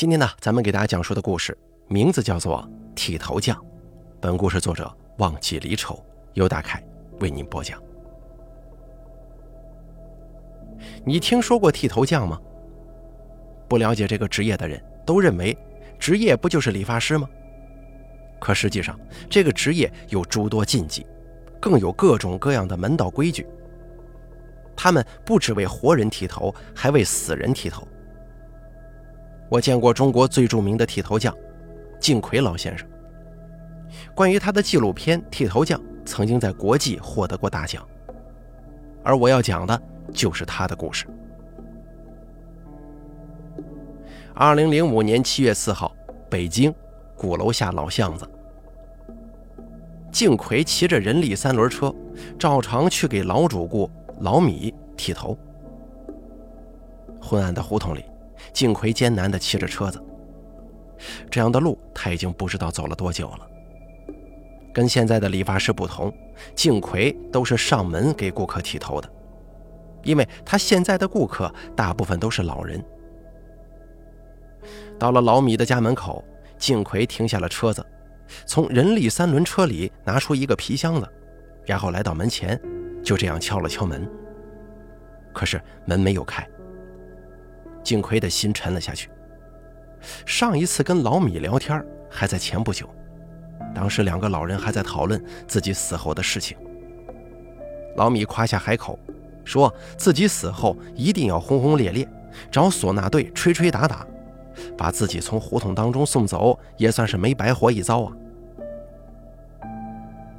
今天呢，咱们给大家讲述的故事名字叫做《剃头匠》。本故事作者忘记离愁，由大凯为您播讲。你听说过剃头匠吗？不了解这个职业的人都认为，职业不就是理发师吗？可实际上，这个职业有诸多禁忌，更有各种各样的门道规矩。他们不只为活人剃头，还为死人剃头。我见过中国最著名的剃头匠，敬奎老先生。关于他的纪录片《剃头匠》，曾经在国际获得过大奖。而我要讲的就是他的故事。二零零五年七月四号，北京鼓楼下老巷子，敬奎骑着人力三轮车，照常去给老主顾老米剃头。昏暗的胡同里。敬奎艰难地骑着车子，这样的路他已经不知道走了多久了。跟现在的理发师不同，敬奎都是上门给顾客剃头的，因为他现在的顾客大部分都是老人。到了老米的家门口，敬奎停下了车子，从人力三轮车里拿出一个皮箱子，然后来到门前，就这样敲了敲门。可是门没有开。敬奎的心沉了下去。上一次跟老米聊天还在前不久，当时两个老人还在讨论自己死后的事情。老米夸下海口，说自己死后一定要轰轰烈烈，找唢呐队吹吹打打，把自己从胡同当中送走，也算是没白活一遭啊。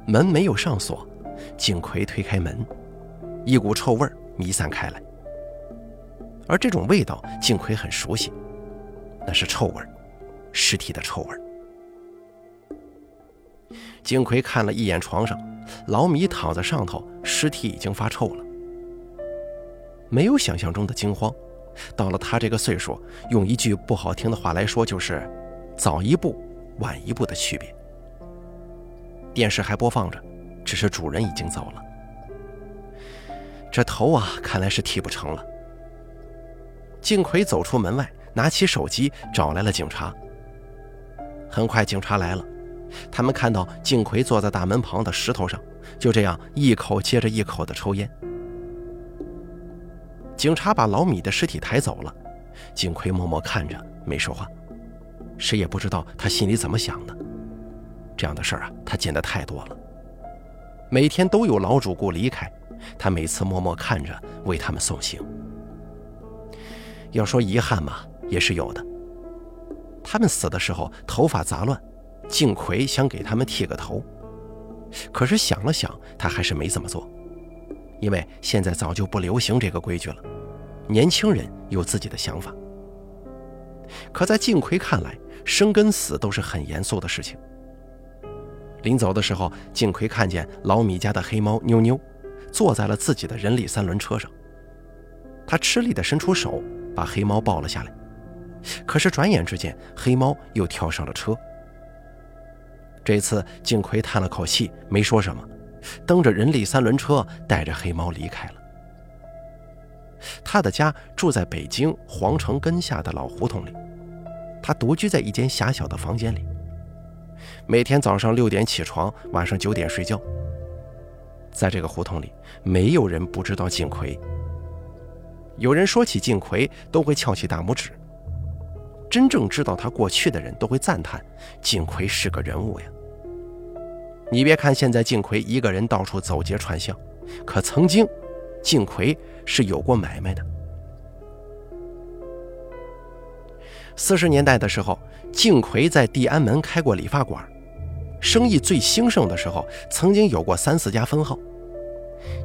门没有上锁，敬奎推开门，一股臭味弥散开来。而这种味道，敬奎很熟悉，那是臭味尸体的臭味金奎看了一眼床上，老米躺在上头，尸体已经发臭了。没有想象中的惊慌，到了他这个岁数，用一句不好听的话来说，就是早一步、晚一步的区别。电视还播放着，只是主人已经走了。这头啊，看来是剃不成了。敬奎走出门外，拿起手机找来了警察。很快，警察来了，他们看到敬奎坐在大门旁的石头上，就这样一口接着一口的抽烟。警察把老米的尸体抬走了，敬奎默默看着，没说话，谁也不知道他心里怎么想的。这样的事儿啊，他见得太多了。每天都有老主顾离开，他每次默默看着，为他们送行。要说遗憾嘛，也是有的。他们死的时候头发杂乱，敬奎想给他们剃个头，可是想了想，他还是没这么做，因为现在早就不流行这个规矩了。年轻人有自己的想法。可在敬奎看来，生跟死都是很严肃的事情。临走的时候，敬奎看见老米家的黑猫妞妞，坐在了自己的人力三轮车上，他吃力地伸出手。把黑猫抱了下来，可是转眼之间，黑猫又跳上了车。这次，敬奎叹了口气，没说什么，蹬着人力三轮车，带着黑猫离开了。他的家住在北京皇城根下的老胡同里，他独居在一间狭小的房间里，每天早上六点起床，晚上九点睡觉。在这个胡同里，没有人不知道敬奎。有人说起敬奎，都会翘起大拇指。真正知道他过去的人都会赞叹：敬奎是个人物呀。你别看现在敬奎一个人到处走街串巷，可曾经，敬奎是有过买卖的。四十年代的时候，敬奎在地安门开过理发馆，生意最兴盛的时候，曾经有过三四家分号。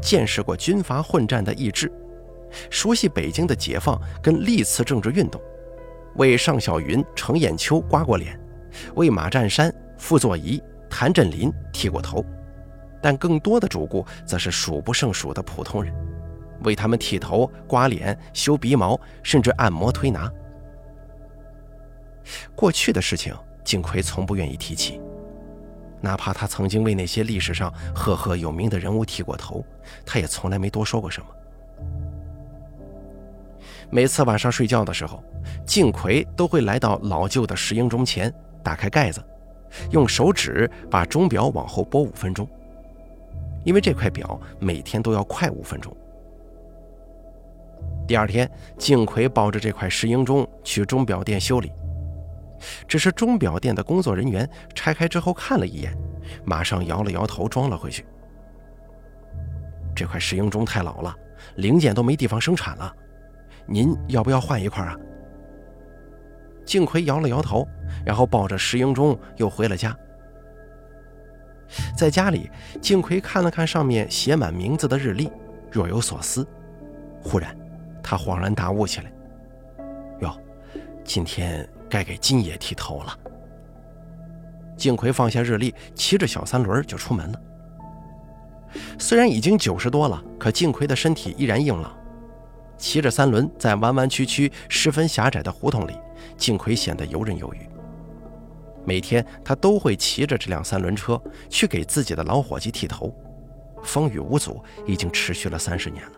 见识过军阀混战的意志。熟悉北京的解放跟历次政治运动，为尚小云、程砚秋刮过脸，为马占山、傅作仪、谭震林剃过头，但更多的主顾则是数不胜数的普通人，为他们剃头、刮脸、修鼻毛，甚至按摩推拿。过去的事情，敬奎从不愿意提起，哪怕他曾经为那些历史上赫赫有名的人物剃过头，他也从来没多说过什么。每次晚上睡觉的时候，敬奎都会来到老旧的石英钟前，打开盖子，用手指把钟表往后拨五分钟，因为这块表每天都要快五分钟。第二天，敬奎抱着这块石英钟去钟表店修理，只是钟表店的工作人员拆开之后看了一眼，马上摇了摇头，装了回去。这块石英钟太老了，零件都没地方生产了。您要不要换一块啊？敬奎摇了摇头，然后抱着石英钟又回了家。在家里，敬奎看了看上面写满名字的日历，若有所思。忽然，他恍然大悟起来：“哟，今天该给金爷剃头了。”敬奎放下日历，骑着小三轮就出门了。虽然已经九十多了，可敬奎的身体依然硬朗。骑着三轮，在弯弯曲曲、十分狭窄的胡同里，敬奎显得游刃有余。每天，他都会骑着这辆三轮车去给自己的老伙计剃头，风雨无阻，已经持续了三十年了。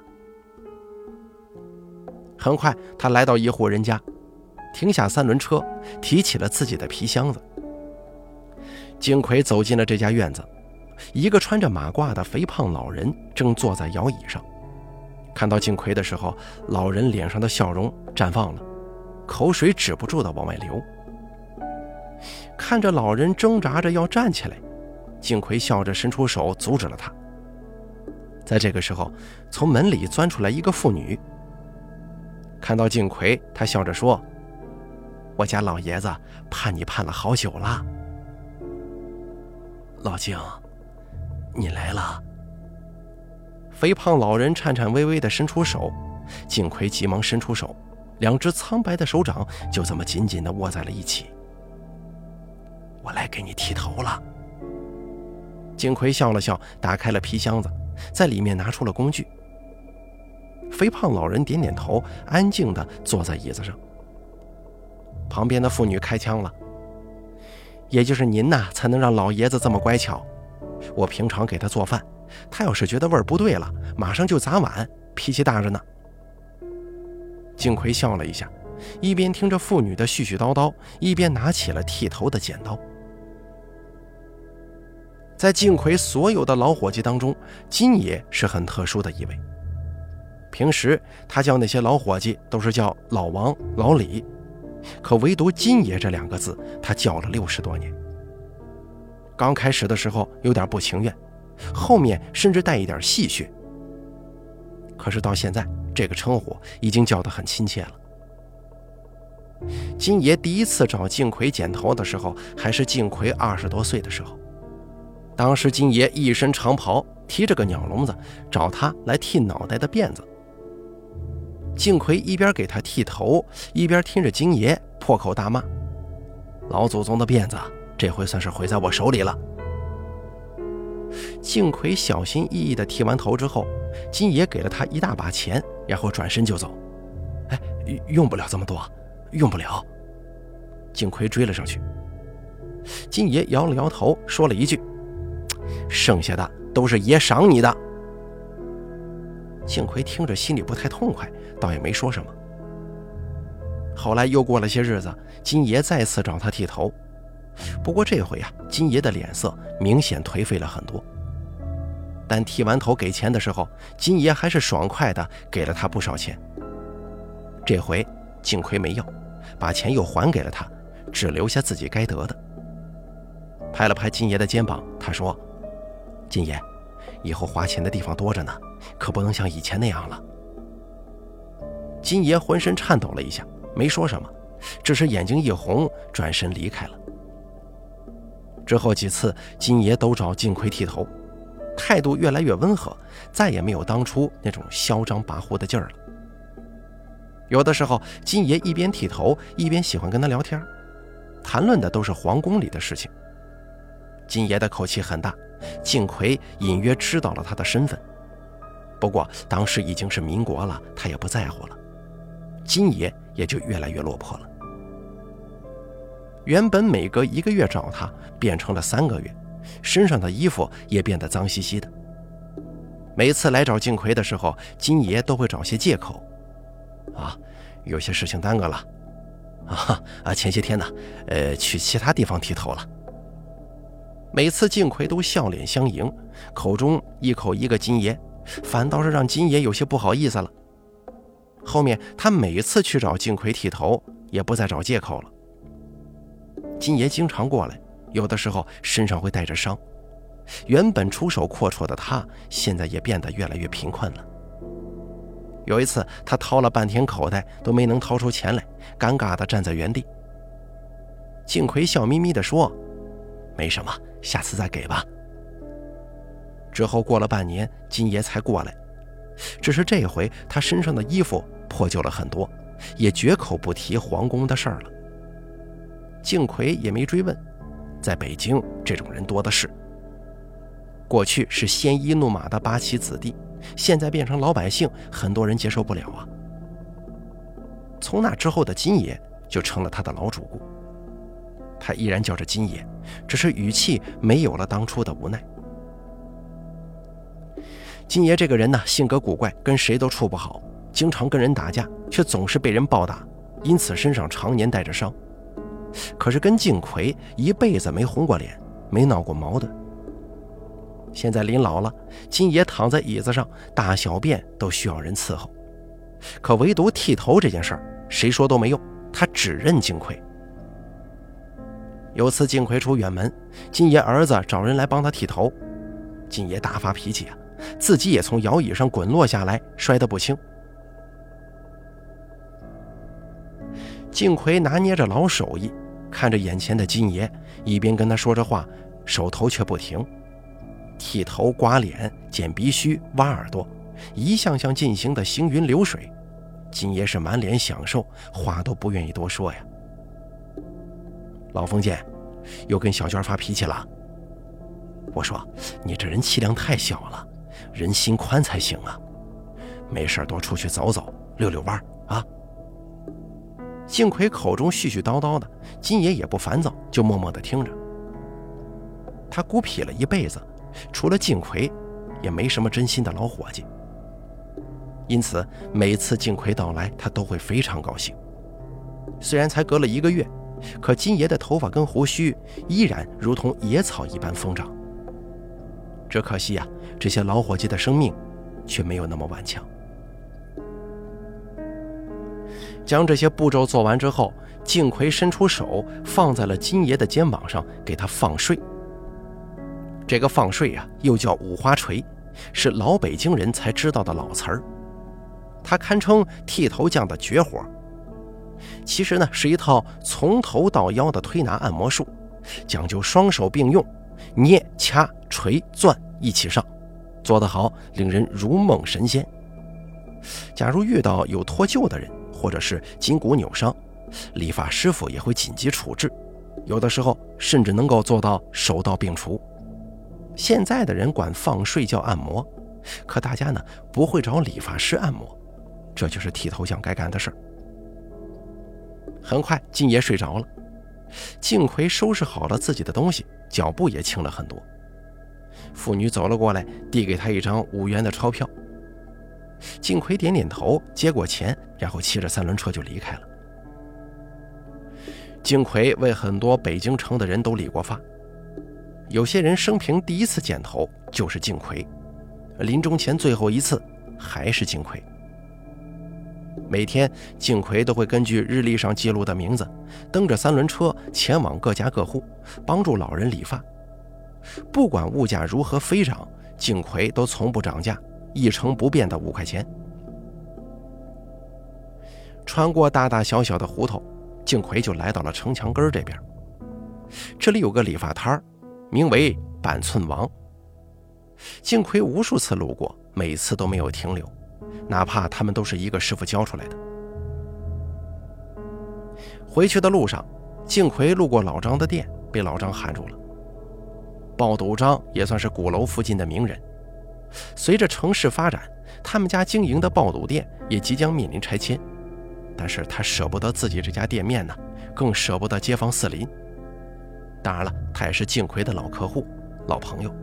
很快，他来到一户人家，停下三轮车，提起了自己的皮箱子。敬奎走进了这家院子，一个穿着马褂的肥胖老人正坐在摇椅上。看到敬奎的时候，老人脸上的笑容绽放了，口水止不住的往外流。看着老人挣扎着要站起来，敬奎笑着伸出手阻止了他。在这个时候，从门里钻出来一个妇女。看到敬奎，她笑着说：“我家老爷子盼你盼了好久了，老敬，你来了。”肥胖老人颤颤巍巍地伸出手，敬奎急忙伸出手，两只苍白的手掌就这么紧紧地握在了一起。我来给你剃头了。敬奎笑了笑，打开了皮箱子，在里面拿出了工具。肥胖老人点点头，安静地坐在椅子上。旁边的妇女开枪了：“也就是您呐，才能让老爷子这么乖巧。我平常给他做饭。”他要是觉得味儿不对了，马上就砸碗，脾气大着呢。敬奎笑了一下，一边听着妇女的絮絮叨叨，一边拿起了剃头的剪刀。在敬奎所有的老伙计当中，金爷是很特殊的一位。平时他叫那些老伙计都是叫老王、老李，可唯独金爷这两个字，他叫了六十多年。刚开始的时候有点不情愿。后面甚至带一点戏谑，可是到现在，这个称呼已经叫得很亲切了。金爷第一次找敬奎剪头的时候，还是敬奎二十多岁的时候。当时金爷一身长袍，提着个鸟笼子，找他来剃脑袋的辫子。敬奎一边给他剃头，一边听着金爷破口大骂：“老祖宗的辫子，这回算是毁在我手里了。”敬奎小心翼翼地剃完头之后，金爷给了他一大把钱，然后转身就走。哎，用不了这么多，用不了。敬奎追了上去，金爷摇了摇头，说了一句：“剩下的都是爷赏你的。”敬奎听着心里不太痛快，倒也没说什么。后来又过了些日子，金爷再次找他剃头，不过这回啊，金爷的脸色明显颓废了很多。但剃完头给钱的时候，金爷还是爽快的给了他不少钱。这回敬奎没要，把钱又还给了他，只留下自己该得的。拍了拍金爷的肩膀，他说：“金爷，以后花钱的地方多着呢，可不能像以前那样了。”金爷浑身颤抖了一下，没说什么，只是眼睛一红，转身离开了。之后几次，金爷都找金奎剃头。态度越来越温和，再也没有当初那种嚣张跋扈的劲儿了。有的时候，金爷一边剃头，一边喜欢跟他聊天，谈论的都是皇宫里的事情。金爷的口气很大，金奎隐约知道了他的身份。不过当时已经是民国了，他也不在乎了。金爷也就越来越落魄了。原本每隔一个月找他，变成了三个月。身上的衣服也变得脏兮兮的。每次来找敬奎的时候，金爷都会找些借口，啊，有些事情耽搁了。啊啊，前些天呢，呃，去其他地方剃头了。每次靖奎都笑脸相迎，口中一口一个金爷，反倒是让金爷有些不好意思了。后面他每次去找靖奎剃头，也不再找借口了。金爷经常过来，有的时候身上会带着伤，原本出手阔绰的他，现在也变得越来越贫困了。有一次，他掏了半天口袋都没能掏出钱来，尴尬地站在原地。靖奎笑眯眯地说：“没什么，下次再给吧。”之后过了半年，金爷才过来，只是这回他身上的衣服破旧了很多，也绝口不提皇宫的事儿了。靖奎也没追问，在北京这种人多的是。过去是鲜衣怒马的八旗子弟。现在变成老百姓，很多人接受不了啊。从那之后的金爷就成了他的老主顾，他依然叫着金爷，只是语气没有了当初的无奈。金爷这个人呢，性格古怪，跟谁都处不好，经常跟人打架，却总是被人暴打，因此身上常年带着伤。可是跟靖奎一辈子没红过脸，没闹过矛盾。现在临老了，金爷躺在椅子上，大小便都需要人伺候，可唯独剃头这件事儿，谁说都没用，他只认金奎。有次金奎出远门，金爷儿子找人来帮他剃头，金爷大发脾气啊，自己也从摇椅上滚落下来，摔得不轻。幸奎拿捏着老手艺，看着眼前的金爷，一边跟他说着话，手头却不停。剃头、刮脸、剪鼻须、挖耳朵，一项项进行的行云流水。金爷是满脸享受，话都不愿意多说呀。老封建，又跟小娟发脾气了。我说你这人气量太小了，人心宽才行啊。没事多出去走走，溜溜弯啊。幸亏口中絮絮叨叨的，金爷也不烦躁，就默默的听着。他孤僻了一辈子。除了靖奎，也没什么真心的老伙计。因此，每次靖奎到来，他都会非常高兴。虽然才隔了一个月，可金爷的头发跟胡须依然如同野草一般疯长。只可惜呀，这些老伙计的生命却没有那么顽强。将这些步骤做完之后，靖奎伸出手放在了金爷的肩膀上，给他放睡。这个放睡啊，又叫五花锤，是老北京人才知道的老词儿。它堪称剃头匠的绝活。其实呢，是一套从头到腰的推拿按摩术，讲究双手并用，捏、掐、捶、钻一起上，做得好，令人如梦神仙。假如遇到有脱臼的人，或者是筋骨扭伤，理发师傅也会紧急处置，有的时候甚至能够做到手到病除。现在的人管放睡觉按摩，可大家呢不会找理发师按摩，这就是剃头匠该干的事儿。很快，金爷睡着了，靖奎收拾好了自己的东西，脚步也轻了很多。妇女走了过来，递给他一张五元的钞票。靖奎点点头，接过钱，然后骑着三轮车就离开了。靖奎为很多北京城的人都理过发。有些人生平第一次剪头就是靖奎，临终前最后一次还是靖奎。每天，靖奎都会根据日历上记录的名字，蹬着三轮车前往各家各户，帮助老人理发。不管物价如何飞涨，靖奎都从不涨价，一成不变的五块钱。穿过大大小小的胡同，敬奎就来到了城墙根这边。这里有个理发摊儿。名为板寸王。敬奎无数次路过，每次都没有停留，哪怕他们都是一个师傅教出来的。回去的路上，敬奎路过老张的店，被老张喊住了。爆肚张也算是鼓楼附近的名人，随着城市发展，他们家经营的爆肚店也即将面临拆迁，但是他舍不得自己这家店面呢，更舍不得街坊四邻。当然了，他也是靖奎的老客户、老朋友。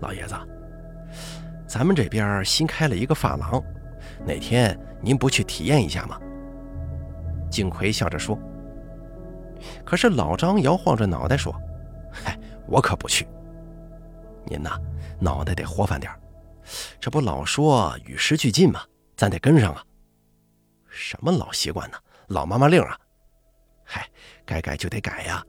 老爷子，咱们这边新开了一个发廊，哪天您不去体验一下吗？”景奎笑着说。可是老张摇晃着脑袋说：“嗨，我可不去。您呐，脑袋得活泛点这不老说与时俱进吗？咱得跟上啊。什么老习惯呢？老妈妈令啊！嗨，该改就得改呀。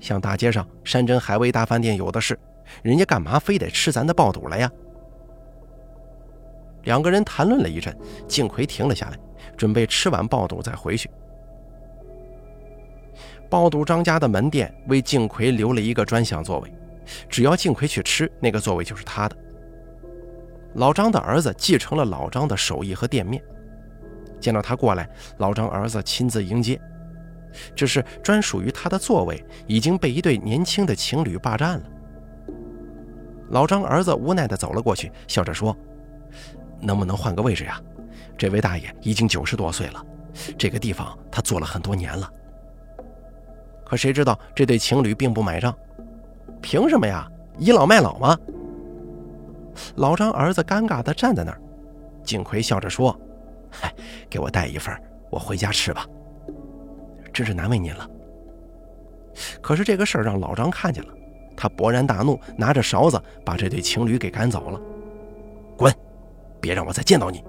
像大街上山珍海味大饭店有的是，人家干嘛非得吃咱的爆肚来呀？”两个人谈论了一阵，静奎停了下来，准备吃完爆肚再回去。爆肚张家的门店为静奎留了一个专享座位，只要静奎去吃，那个座位就是他的。老张的儿子继承了老张的手艺和店面，见到他过来，老张儿子亲自迎接。只是专属于他的座位已经被一对年轻的情侣霸占了。老张儿子无奈地走了过去，笑着说。能不能换个位置呀？这位大爷已经九十多岁了，这个地方他坐了很多年了。可谁知道这对情侣并不买账，凭什么呀？倚老卖老吗？老张儿子尴尬地站在那儿，景奎笑着说：“嗨，给我带一份，我回家吃吧。真是难为您了。”可是这个事儿让老张看见了，他勃然大怒，拿着勺子把这对情侣给赶走了。滚！别让我再见到你！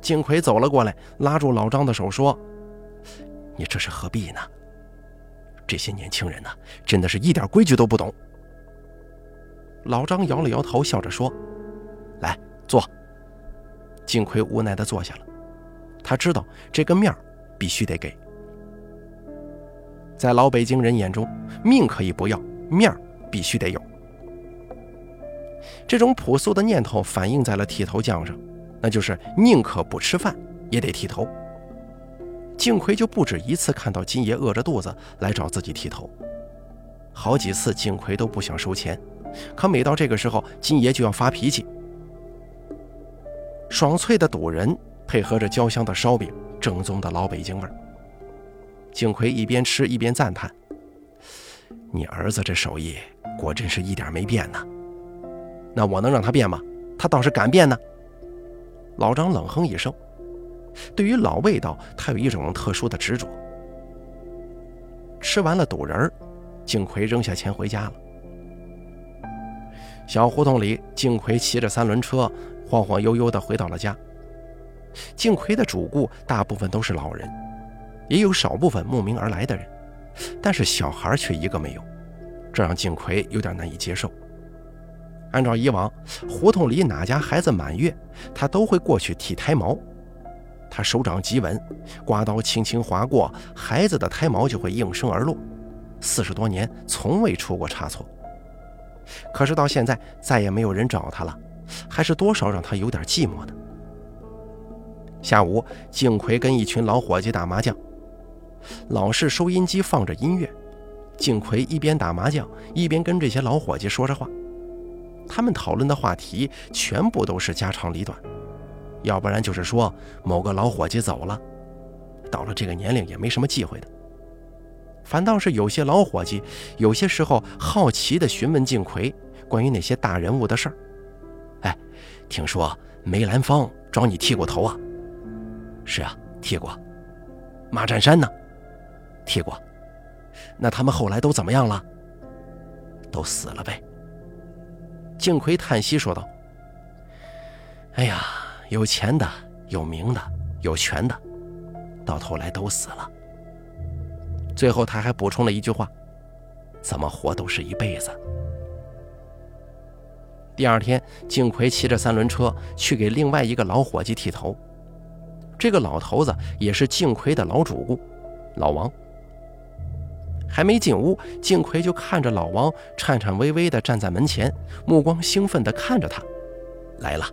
金奎走了过来，拉住老张的手说：“你这是何必呢？这些年轻人呢，真的是一点规矩都不懂。”老张摇了摇头，笑着说：“来坐。”金奎无奈地坐下了。他知道这个面必须得给。在老北京人眼中，命可以不要，面必须得有。这种朴素的念头反映在了剃头匠上，那就是宁可不吃饭也得剃头。敬奎就不止一次看到金爷饿着肚子来找自己剃头，好几次敬奎都不想收钱，可每到这个时候，金爷就要发脾气。爽脆的肚仁配合着焦香的烧饼，正宗的老北京味儿。敬奎一边吃一边赞叹：“你儿子这手艺果真是一点没变呢。”那我能让他变吗？他倒是敢变呢。老张冷哼一声，对于老味道，他有一种特殊的执着。吃完了肚仁儿，敬奎扔下钱回家了。小胡同里，敬奎骑着三轮车，晃晃悠悠地回到了家。敬奎的主顾大部分都是老人，也有少部分慕名而来的人，但是小孩却一个没有，这让敬奎有点难以接受。按照以往，胡同里哪家孩子满月，他都会过去剃胎毛。他手掌极稳，刮刀轻轻划过，孩子的胎毛就会应声而落。四十多年，从未出过差错。可是到现在，再也没有人找他了，还是多少让他有点寂寞的。下午，敬奎跟一群老伙计打麻将，老式收音机放着音乐，敬奎一边打麻将，一边跟这些老伙计说着话。他们讨论的话题全部都是家长里短，要不然就是说某个老伙计走了，到了这个年龄也没什么忌讳的。反倒是有些老伙计，有些时候好奇地询问敬奎关于那些大人物的事儿。哎，听说梅兰芳找你剃过头啊？是啊，剃过。马占山呢？剃过。那他们后来都怎么样了？都死了呗。敬奎叹息说道：“哎呀，有钱的、有名的、有权的，到头来都死了。”最后他还补充了一句话：“怎么活都是一辈子。”第二天，敬奎骑着三轮车去给另外一个老伙计剃头。这个老头子也是敬奎的老主顾，老王。还没进屋，敬奎就看着老王颤颤巍巍地站在门前，目光兴奋地看着他。来了，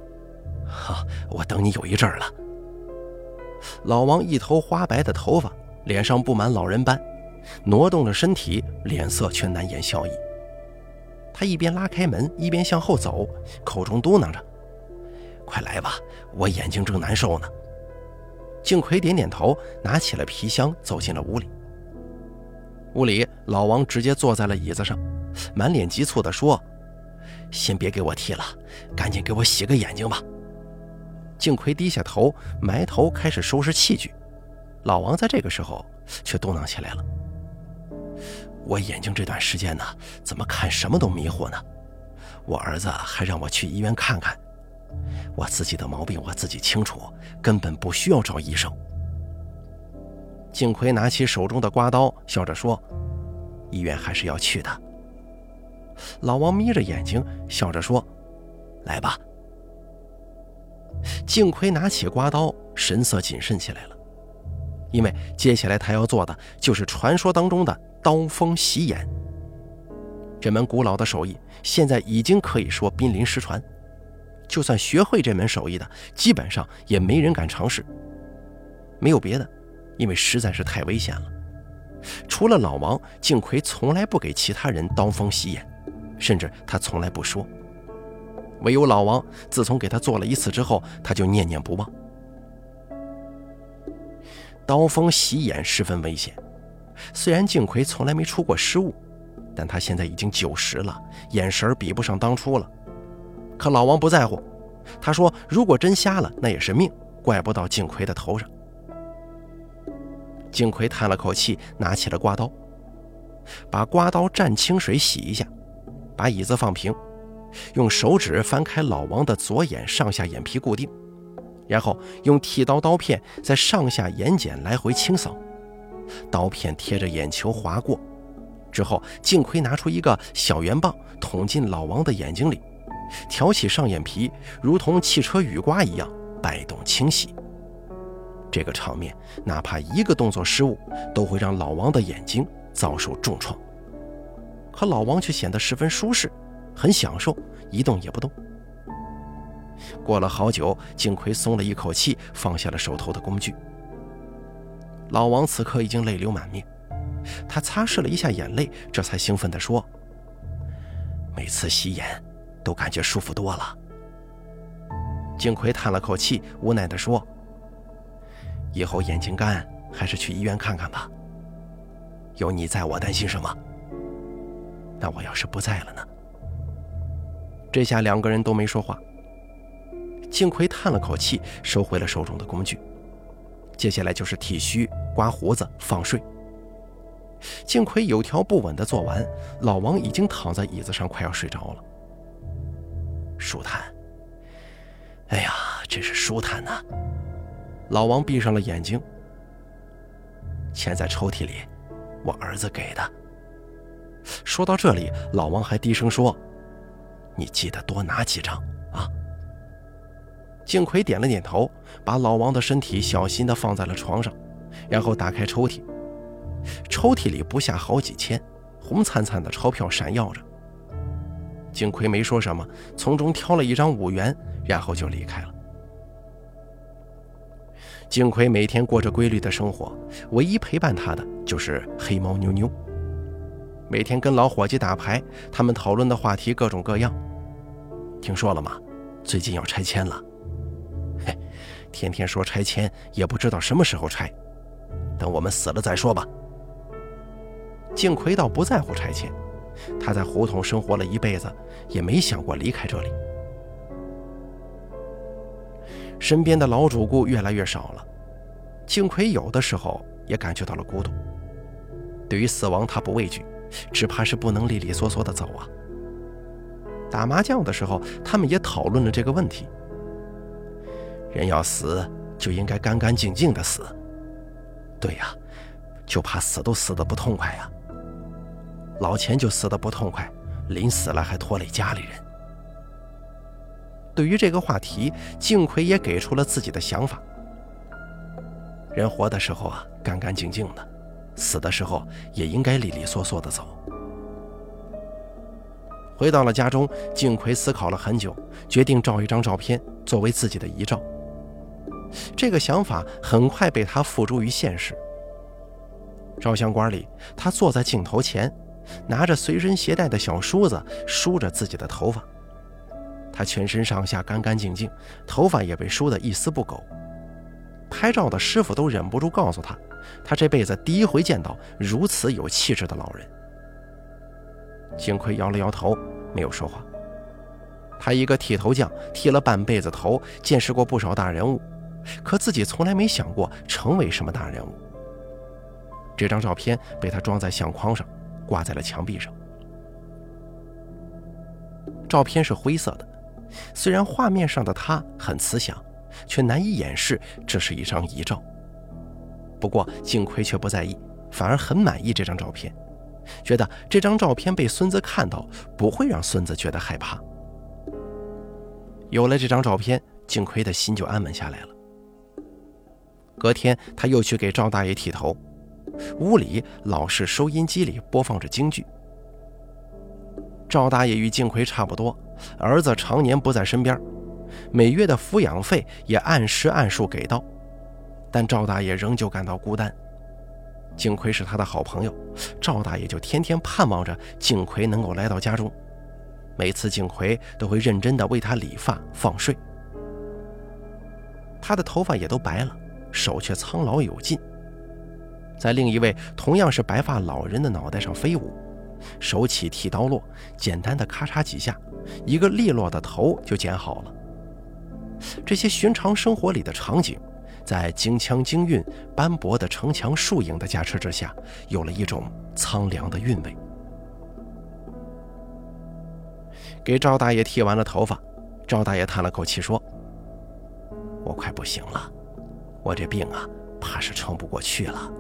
哈，我等你有一阵儿了。老王一头花白的头发，脸上布满老人斑，挪动着身体，脸色却难掩笑意。他一边拉开门，一边向后走，口中嘟囔着：“快来吧，我眼睛正难受呢。”敬奎点点头，拿起了皮箱，走进了屋里。屋里，老王直接坐在了椅子上，满脸急促地说：“先别给我剃了，赶紧给我洗个眼睛吧。”敬奎低下头，埋头开始收拾器具。老王在这个时候却嘟囔起来了：“我眼睛这段时间呢，怎么看什么都迷糊呢？我儿子还让我去医院看看。我自己的毛病我自己清楚，根本不需要找医生。”敬奎拿起手中的刮刀，笑着说：“医院还是要去的。”老王眯着眼睛，笑着说：“来吧。”敬奎拿起刮刀，神色谨慎起来了，因为接下来他要做的就是传说当中的刀锋洗眼。这门古老的手艺现在已经可以说濒临失传，就算学会这门手艺的，基本上也没人敢尝试。没有别的，因为实在是太危险了。除了老王，敬奎从来不给其他人刀锋洗眼，甚至他从来不说。唯有老王，自从给他做了一次之后，他就念念不忘。刀锋洗眼十分危险，虽然敬奎从来没出过失误，但他现在已经九十了，眼神比不上当初了。可老王不在乎，他说：“如果真瞎了，那也是命，怪不到敬奎的头上。”敬奎叹了口气，拿起了刮刀，把刮刀蘸清水洗一下，把椅子放平。用手指翻开老王的左眼上下眼皮固定，然后用剃刀刀片在上下眼睑来回清扫，刀片贴着眼球划过。之后，敬奎拿出一个小圆棒捅进老王的眼睛里，挑起上眼皮，如同汽车雨刮一样摆动清洗。这个场面，哪怕一个动作失误，都会让老王的眼睛遭受重创。可老王却显得十分舒适。很享受，一动也不动。过了好久，金奎松了一口气，放下了手头的工具。老王此刻已经泪流满面，他擦拭了一下眼泪，这才兴奋地说：“每次洗眼，都感觉舒服多了。”金奎叹了口气，无奈地说：“以后眼睛干，还是去医院看看吧。有你在，我担心什么？那我要是不在了呢？”这下两个人都没说话。敬奎叹了口气，收回了手中的工具。接下来就是剃须、刮胡子、放睡。敬奎有条不紊地做完，老王已经躺在椅子上，快要睡着了。舒坦，哎呀，真是舒坦呐！老王闭上了眼睛。钱在抽屉里，我儿子给的。说到这里，老王还低声说。你记得多拿几张啊！敬奎点了点头，把老王的身体小心地放在了床上，然后打开抽屉。抽屉里不下好几千，红灿灿的钞票闪耀着。敬奎没说什么，从中挑了一张五元，然后就离开了。敬奎每天过着规律的生活，唯一陪伴他的就是黑猫妞妞。每天跟老伙计打牌，他们讨论的话题各种各样。听说了吗？最近要拆迁了。嘿，天天说拆迁，也不知道什么时候拆。等我们死了再说吧。敬奎倒不在乎拆迁，他在胡同生活了一辈子，也没想过离开这里。身边的老主顾越来越少了，敬奎有的时候也感觉到了孤独。对于死亡，他不畏惧，只怕是不能利利索索的走啊。打麻将的时候，他们也讨论了这个问题。人要死，就应该干干净净的死。对呀，就怕死都死得不痛快呀。老钱就死得不痛快，临死了还拖累家里人。对于这个话题，敬奎也给出了自己的想法。人活的时候啊，干干净净的；死的时候，也应该利利索索的走。回到了家中，敬奎思考了很久，决定照一张照片作为自己的遗照。这个想法很快被他付诸于现实。照相馆里，他坐在镜头前，拿着随身携带的小梳子梳着自己的头发。他全身上下干干净净，头发也被梳得一丝不苟。拍照的师傅都忍不住告诉他，他这辈子第一回见到如此有气质的老人。金奎摇了摇头，没有说话。他一个剃头匠，剃了半辈子头，见识过不少大人物，可自己从来没想过成为什么大人物。这张照片被他装在相框上，挂在了墙壁上。照片是灰色的，虽然画面上的他很慈祥，却难以掩饰这是一张遗照。不过金奎却不在意，反而很满意这张照片，觉得这张照片被孙子看到不会让孙子觉得害怕。有了这张照片，金奎的心就安稳下来了。隔天，他又去给赵大爷剃头，屋里老式收音机里播放着京剧。赵大爷与金奎差不多，儿子常年不在身边，每月的抚养费也按时按数给到，但赵大爷仍旧感到孤单。景奎是他的好朋友，赵大爷就天天盼望着景奎能够来到家中。每次景奎都会认真地为他理发放睡，他的头发也都白了，手却苍老有劲，在另一位同样是白发老人的脑袋上飞舞，手起剃刀落，简单的咔嚓几下，一个利落的头就剪好了。这些寻常生活里的场景，在京腔京韵斑驳的城墙树影的加持之下，有了一种苍凉的韵味。给赵大爷剃完了头发，赵大爷叹了口气说：“我快不行了，我这病啊，怕是撑不过去了。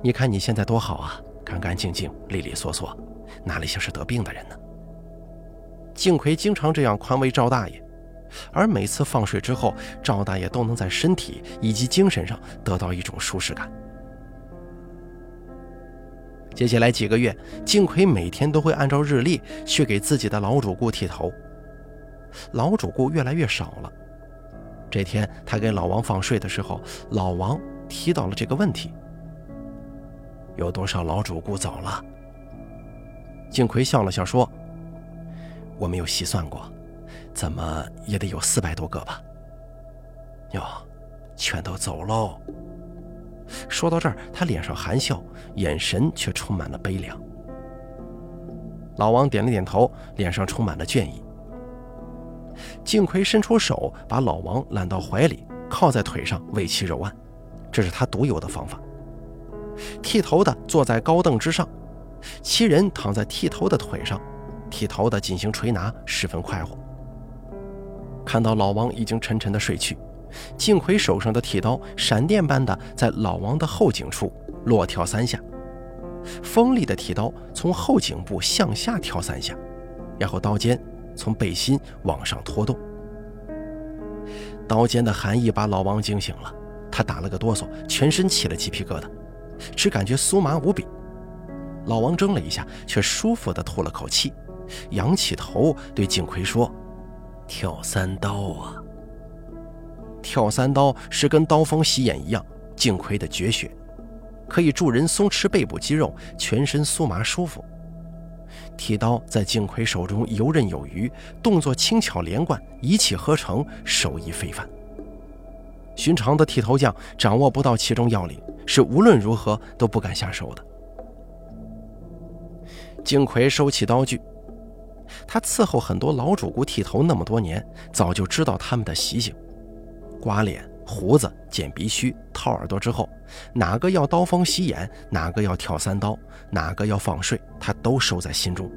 你看你现在多好啊，干干净净、利利索索，哪里像是得病的人呢？”敬奎经常这样宽慰赵大爷，而每次放水之后，赵大爷都能在身体以及精神上得到一种舒适感。接下来几个月，金奎每天都会按照日历去给自己的老主顾剃头。老主顾越来越少了。这天，他给老王放睡的时候，老王提到了这个问题：有多少老主顾走了？金奎笑了笑说：“我没有细算过，怎么也得有四百多个吧。”哟，全都走喽。说到这儿，他脸上含笑，眼神却充满了悲凉。老王点了点头，脸上充满了倦意。敬奎伸出手，把老王揽到怀里，靠在腿上为其揉按，这是他独有的方法。剃头的坐在高凳之上，其人躺在剃头的腿上，剃头的进行捶拿，十分快活。看到老王已经沉沉的睡去。敬奎手上的剃刀闪电般的在老王的后颈处落跳三下，锋利的剃刀从后颈部向下跳三下，然后刀尖从背心往上拖动。刀尖的寒意把老王惊醒了，他打了个哆嗦，全身起了鸡皮疙瘩，只感觉酥麻无比。老王怔了一下，却舒服地吐了口气，仰起头对敬奎说：“跳三刀啊！”跳三刀是跟刀锋洗眼一样，敬奎的绝学，可以助人松弛背部肌肉，全身酥麻舒服。剃刀在敬奎手中游刃有余，动作轻巧连贯，一气呵成，手艺非凡。寻常的剃头匠掌握不到其中要领，是无论如何都不敢下手的。敬奎收起刀具，他伺候很多老主顾剃头那么多年，早就知道他们的习性。刮脸、胡子、剪鼻须、掏耳朵之后，哪个要刀锋洗眼，哪个要跳三刀，哪个要放睡，他都收在心中，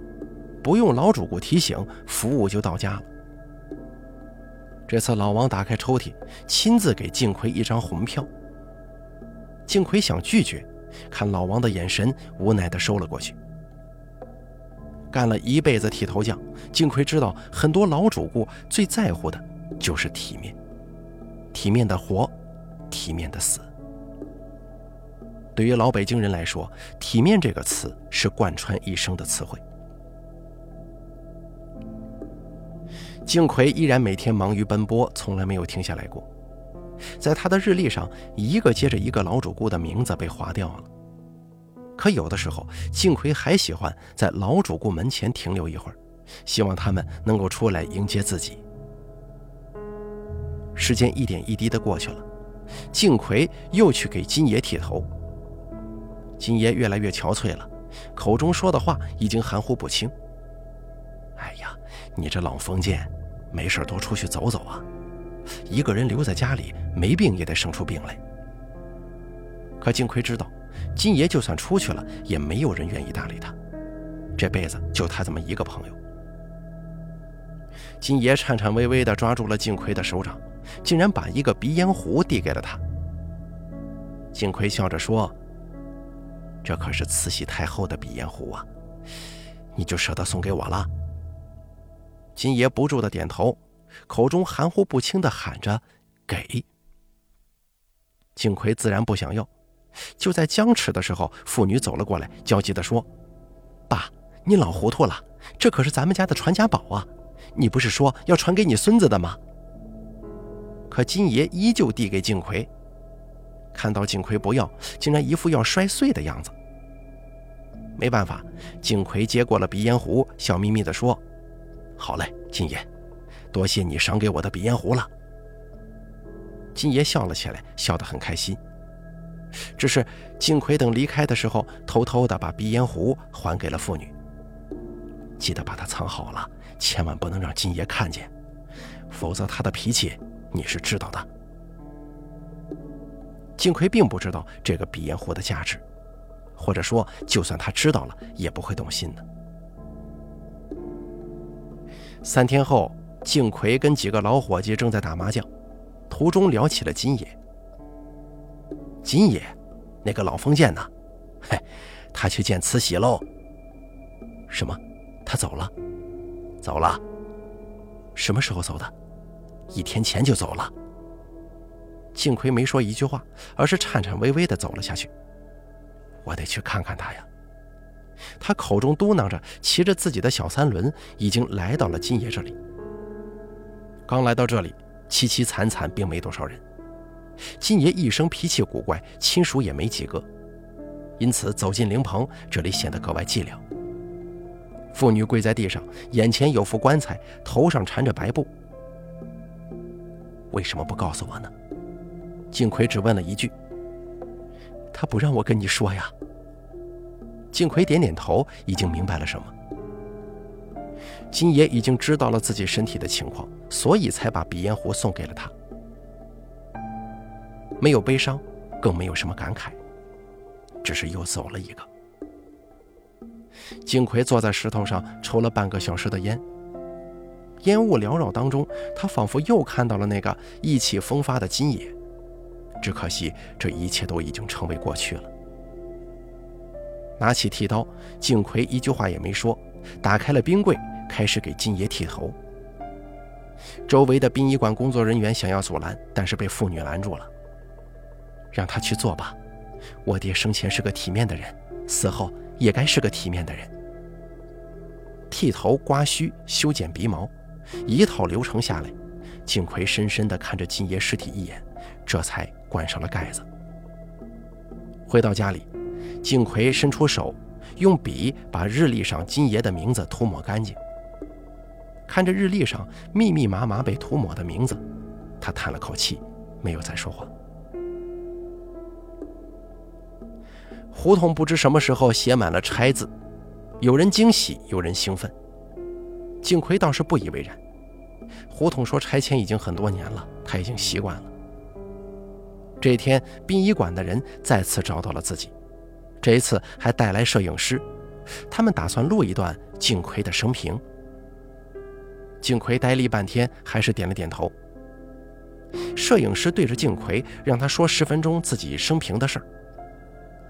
不用老主顾提醒，服务就到家了。这次老王打开抽屉，亲自给敬奎一张红票。敬奎想拒绝，看老王的眼神，无奈地收了过去。干了一辈子剃头匠，敬奎知道，很多老主顾最在乎的就是体面。体面的活，体面的死。对于老北京人来说，“体面”这个词是贯穿一生的词汇。敬奎依然每天忙于奔波，从来没有停下来过。在他的日历上，一个接着一个老主顾的名字被划掉了。可有的时候，敬奎还喜欢在老主顾门前停留一会儿，希望他们能够出来迎接自己。时间一点一滴的过去了，敬奎又去给金爷剃头。金爷越来越憔悴了，口中说的话已经含糊不清。哎呀，你这老封建，没事多出去走走啊！一个人留在家里，没病也得生出病来。可金奎知道，金爷就算出去了，也没有人愿意搭理他。这辈子就他这么一个朋友。金爷颤颤巍巍地抓住了金奎的手掌，竟然把一个鼻烟壶递给了他。金奎笑着说：“这可是慈禧太后的鼻烟壶啊，你就舍得送给我了？”金爷不住的点头，口中含糊不清的喊着：“给。”金奎自然不想要。就在僵持的时候，妇女走了过来，焦急地说：“爸，你老糊涂了，这可是咱们家的传家宝啊！你不是说要传给你孙子的吗？”可金爷依旧递给金奎，看到金奎不要，竟然一副要摔碎的样子。没办法，金奎接过了鼻烟壶，笑眯眯地说。好嘞，金爷，多谢你赏给我的鼻烟壶了。金爷笑了起来，笑得很开心。只是金奎等离开的时候，偷偷的把鼻烟壶还给了妇女。记得把它藏好了，千万不能让金爷看见，否则他的脾气你是知道的。金奎并不知道这个鼻烟壶的价值，或者说，就算他知道了，也不会动心的。三天后，敬奎跟几个老伙计正在打麻将，途中聊起了金爷。金爷，那个老封建呢？嘿，他去见慈禧喽。什么？他走了？走了？什么时候走的？一天前就走了。敬奎没说一句话，而是颤颤巍巍地走了下去。我得去看看他呀。他口中嘟囔着，骑着自己的小三轮，已经来到了金爷这里。刚来到这里，凄凄惨惨，并没多少人。金爷一生脾气古怪，亲属也没几个，因此走进灵棚，这里显得格外寂寥。妇女跪在地上，眼前有副棺材，头上缠着白布。为什么不告诉我呢？金奎只问了一句：“他不让我跟你说呀。”金奎点点头，已经明白了什么。金爷已经知道了自己身体的情况，所以才把鼻烟壶送给了他。没有悲伤，更没有什么感慨，只是又走了一个。金奎坐在石头上抽了半个小时的烟，烟雾缭绕当中，他仿佛又看到了那个意气风发的金爷。只可惜，这一切都已经成为过去了。拿起剃刀，景奎一句话也没说，打开了冰柜，开始给金爷剃头。周围的殡仪馆工作人员想要阻拦，但是被妇女拦住了。让他去做吧，我爹生前是个体面的人，死后也该是个体面的人。剃头、刮须、修剪鼻毛，一套流程下来，敬奎深深地看着金爷尸体一眼，这才关上了盖子。回到家里。金奎伸出手，用笔把日历上金爷的名字涂抹干净。看着日历上密密麻麻被涂抹的名字，他叹了口气，没有再说话。胡同不知什么时候写满了“拆”字，有人惊喜，有人兴奋。敬奎倒是不以为然。胡同说拆迁已经很多年了，他已经习惯了。这一天，殡仪馆的人再次找到了自己。这一次还带来摄影师，他们打算录一段敬奎的生平。敬奎呆立半天，还是点了点头。摄影师对着敬奎，让他说十分钟自己生平的事儿。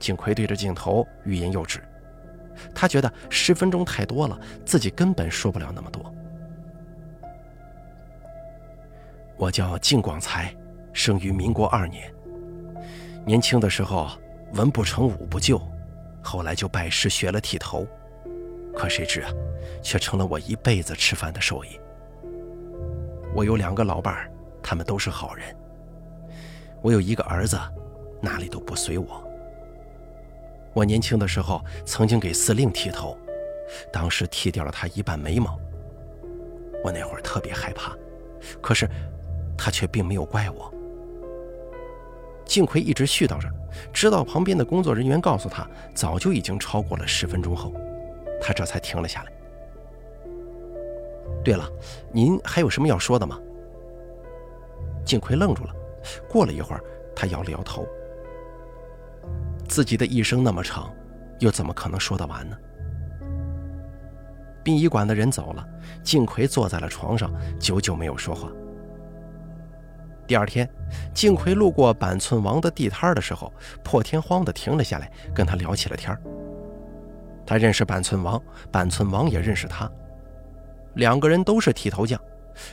景奎对着镜头，欲言又止。他觉得十分钟太多了，自己根本说不了那么多。我叫靳广才，生于民国二年。年轻的时候。文不成武不就，后来就拜师学了剃头，可谁知啊，却成了我一辈子吃饭的手艺。我有两个老伴儿，他们都是好人。我有一个儿子，哪里都不随我。我年轻的时候曾经给司令剃头，当时剃掉了他一半眉毛。我那会儿特别害怕，可是他却并没有怪我。幸亏一直絮叨着，直到旁边的工作人员告诉他早就已经超过了十分钟后，他这才停了下来。对了，您还有什么要说的吗？金奎愣住了，过了一会儿，他摇了摇头。自己的一生那么长，又怎么可能说得完呢？殡仪馆的人走了，敬奎坐在了床上，久久没有说话。第二天，敬奎路过板寸王的地摊的时候，破天荒地停了下来，跟他聊起了天他认识板寸王，板寸王也认识他，两个人都是剃头匠，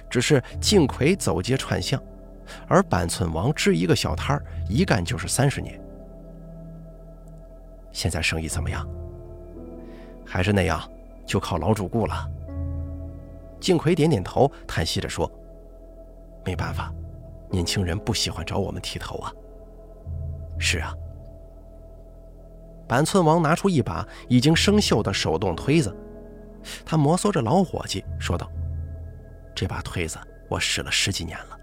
只是敬奎走街串巷，而板寸王支一个小摊，一干就是三十年。现在生意怎么样？还是那样，就靠老主顾了。敬奎点点头，叹息着说：“没办法，年轻人不喜欢找我们剃头啊。”是啊。板寸王拿出一把已经生锈的手动推子，他摩挲着老伙计说道：“这把推子我使了十几年了，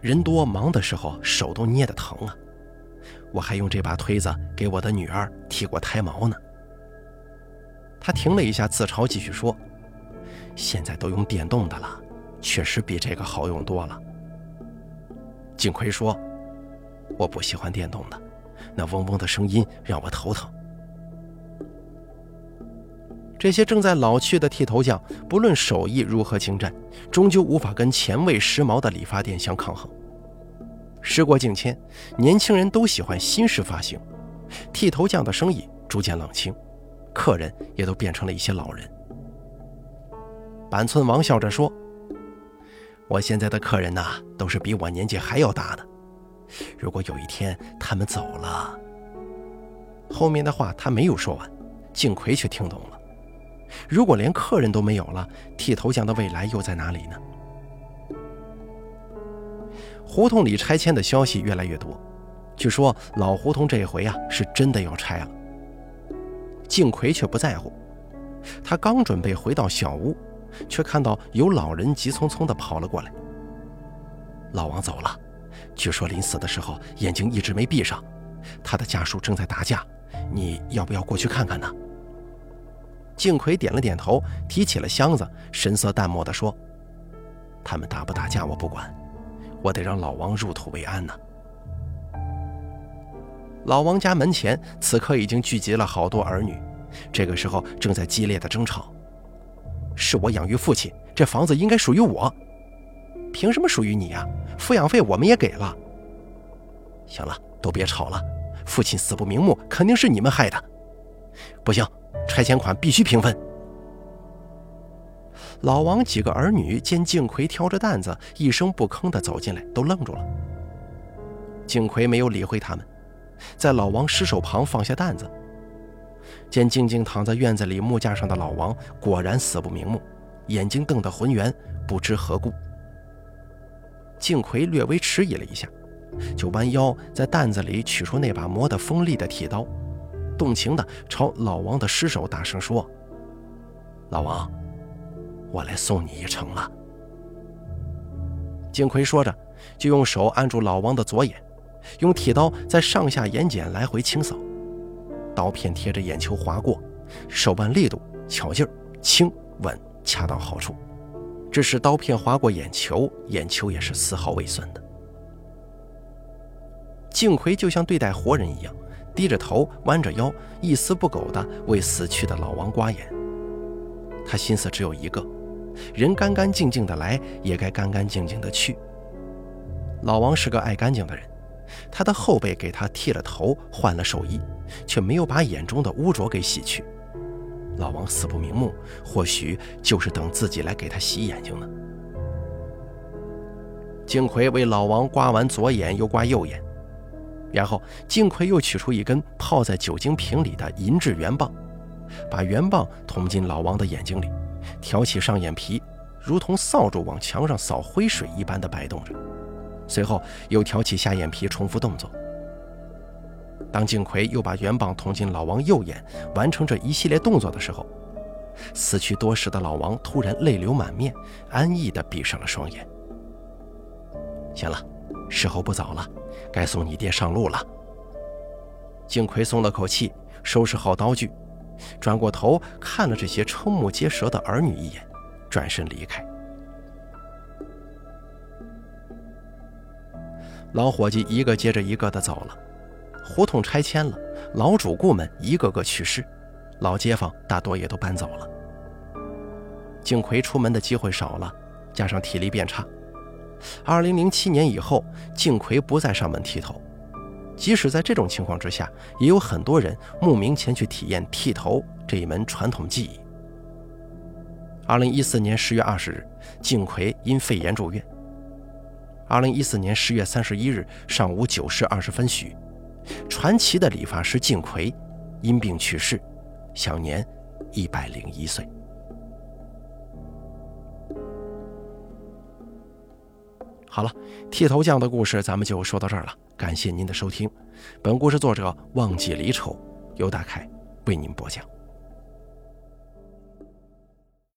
人多忙的时候手都捏得疼啊。我还用这把推子给我的女儿剃过胎毛呢。”他停了一下，自嘲继续说：“现在都用电动的了，确实比这个好用多了。”景奎说：“我不喜欢电动的。”那嗡嗡的声音让我头疼。这些正在老去的剃头匠，不论手艺如何精湛，终究无法跟前卫时髦的理发店相抗衡。时过境迁，年轻人都喜欢新式发型，剃头匠的生意逐渐冷清，客人也都变成了一些老人。板寸王笑着说：“我现在的客人呐，都是比我年纪还要大的。”如果有一天他们走了，后面的话他没有说完，静奎却听懂了。如果连客人都没有了，剃头匠的未来又在哪里呢？胡同里拆迁的消息越来越多，据说老胡同这回啊是真的要拆了。静奎却不在乎，他刚准备回到小屋，却看到有老人急匆匆地跑了过来。老王走了。据说临死的时候眼睛一直没闭上，他的家属正在打架，你要不要过去看看呢？静奎点了点头，提起了箱子，神色淡漠地说：“他们打不打架我不管，我得让老王入土为安呢。”老王家门前此刻已经聚集了好多儿女，这个时候正在激烈的争吵：“是我养育父亲，这房子应该属于我。”凭什么属于你呀？抚养费我们也给了。行了，都别吵了。父亲死不瞑目，肯定是你们害的。不行，拆迁款必须平分。老王几个儿女见敬奎挑着担子一声不吭地走进来，都愣住了。敬奎没有理会他们，在老王尸首旁放下担子，见静静躺在院子里木架上的老王果然死不瞑目，眼睛瞪得浑圆，不知何故。静奎略微迟疑了一下，就弯腰在担子里取出那把磨得锋利的剃刀，动情地朝老王的尸首大声说：“老王，我来送你一程了。”金奎说着，就用手按住老王的左眼，用剃刀在上下眼睑来回清扫，刀片贴着眼球划过，手腕力度、巧劲儿、轻稳，恰到好处。只是刀片划过眼球，眼球也是丝毫未损的。敬奎就像对待活人一样，低着头，弯着腰，一丝不苟地为死去的老王刮眼。他心思只有一个：人干干净净的来，也该干干净净的去。老王是个爱干净的人，他的后辈给他剃了头，换了寿衣，却没有把眼中的污浊给洗去。老王死不瞑目，或许就是等自己来给他洗眼睛呢。金奎为老王刮完左眼，又刮右眼，然后金奎又取出一根泡在酒精瓶里的银质圆棒，把圆棒捅进老王的眼睛里，挑起上眼皮，如同扫帚往墙上扫灰水一般的摆动着，随后又挑起下眼皮，重复动作。当敬奎又把圆棒捅进老王右眼，完成这一系列动作的时候，死去多时的老王突然泪流满面，安逸地闭上了双眼。行了，时候不早了，该送你爹上路了。敬奎松了口气，收拾好刀具，转过头看了这些瞠目结舌的儿女一眼，转身离开。老伙计一个接着一个的走了，胡同拆迁了，老主顾们一个个去世，老街坊大多也都搬走了。景奎出门的机会少了，加上体力变差，二零零七年以后，景奎不再上门剃头。即使在这种情况之下，也有很多人慕名前去体验剃头这一门传统技艺。二零一四年十月二十日，敬奎因肺炎住院。二零一四年十月三十一日上午九时二十分许，传奇的理发师敬奎因病去世，享年一百零一岁。好了，剃头匠的故事咱们就说到这儿了，感谢您的收听。本故事作者忘记离愁，由大凯为您播讲。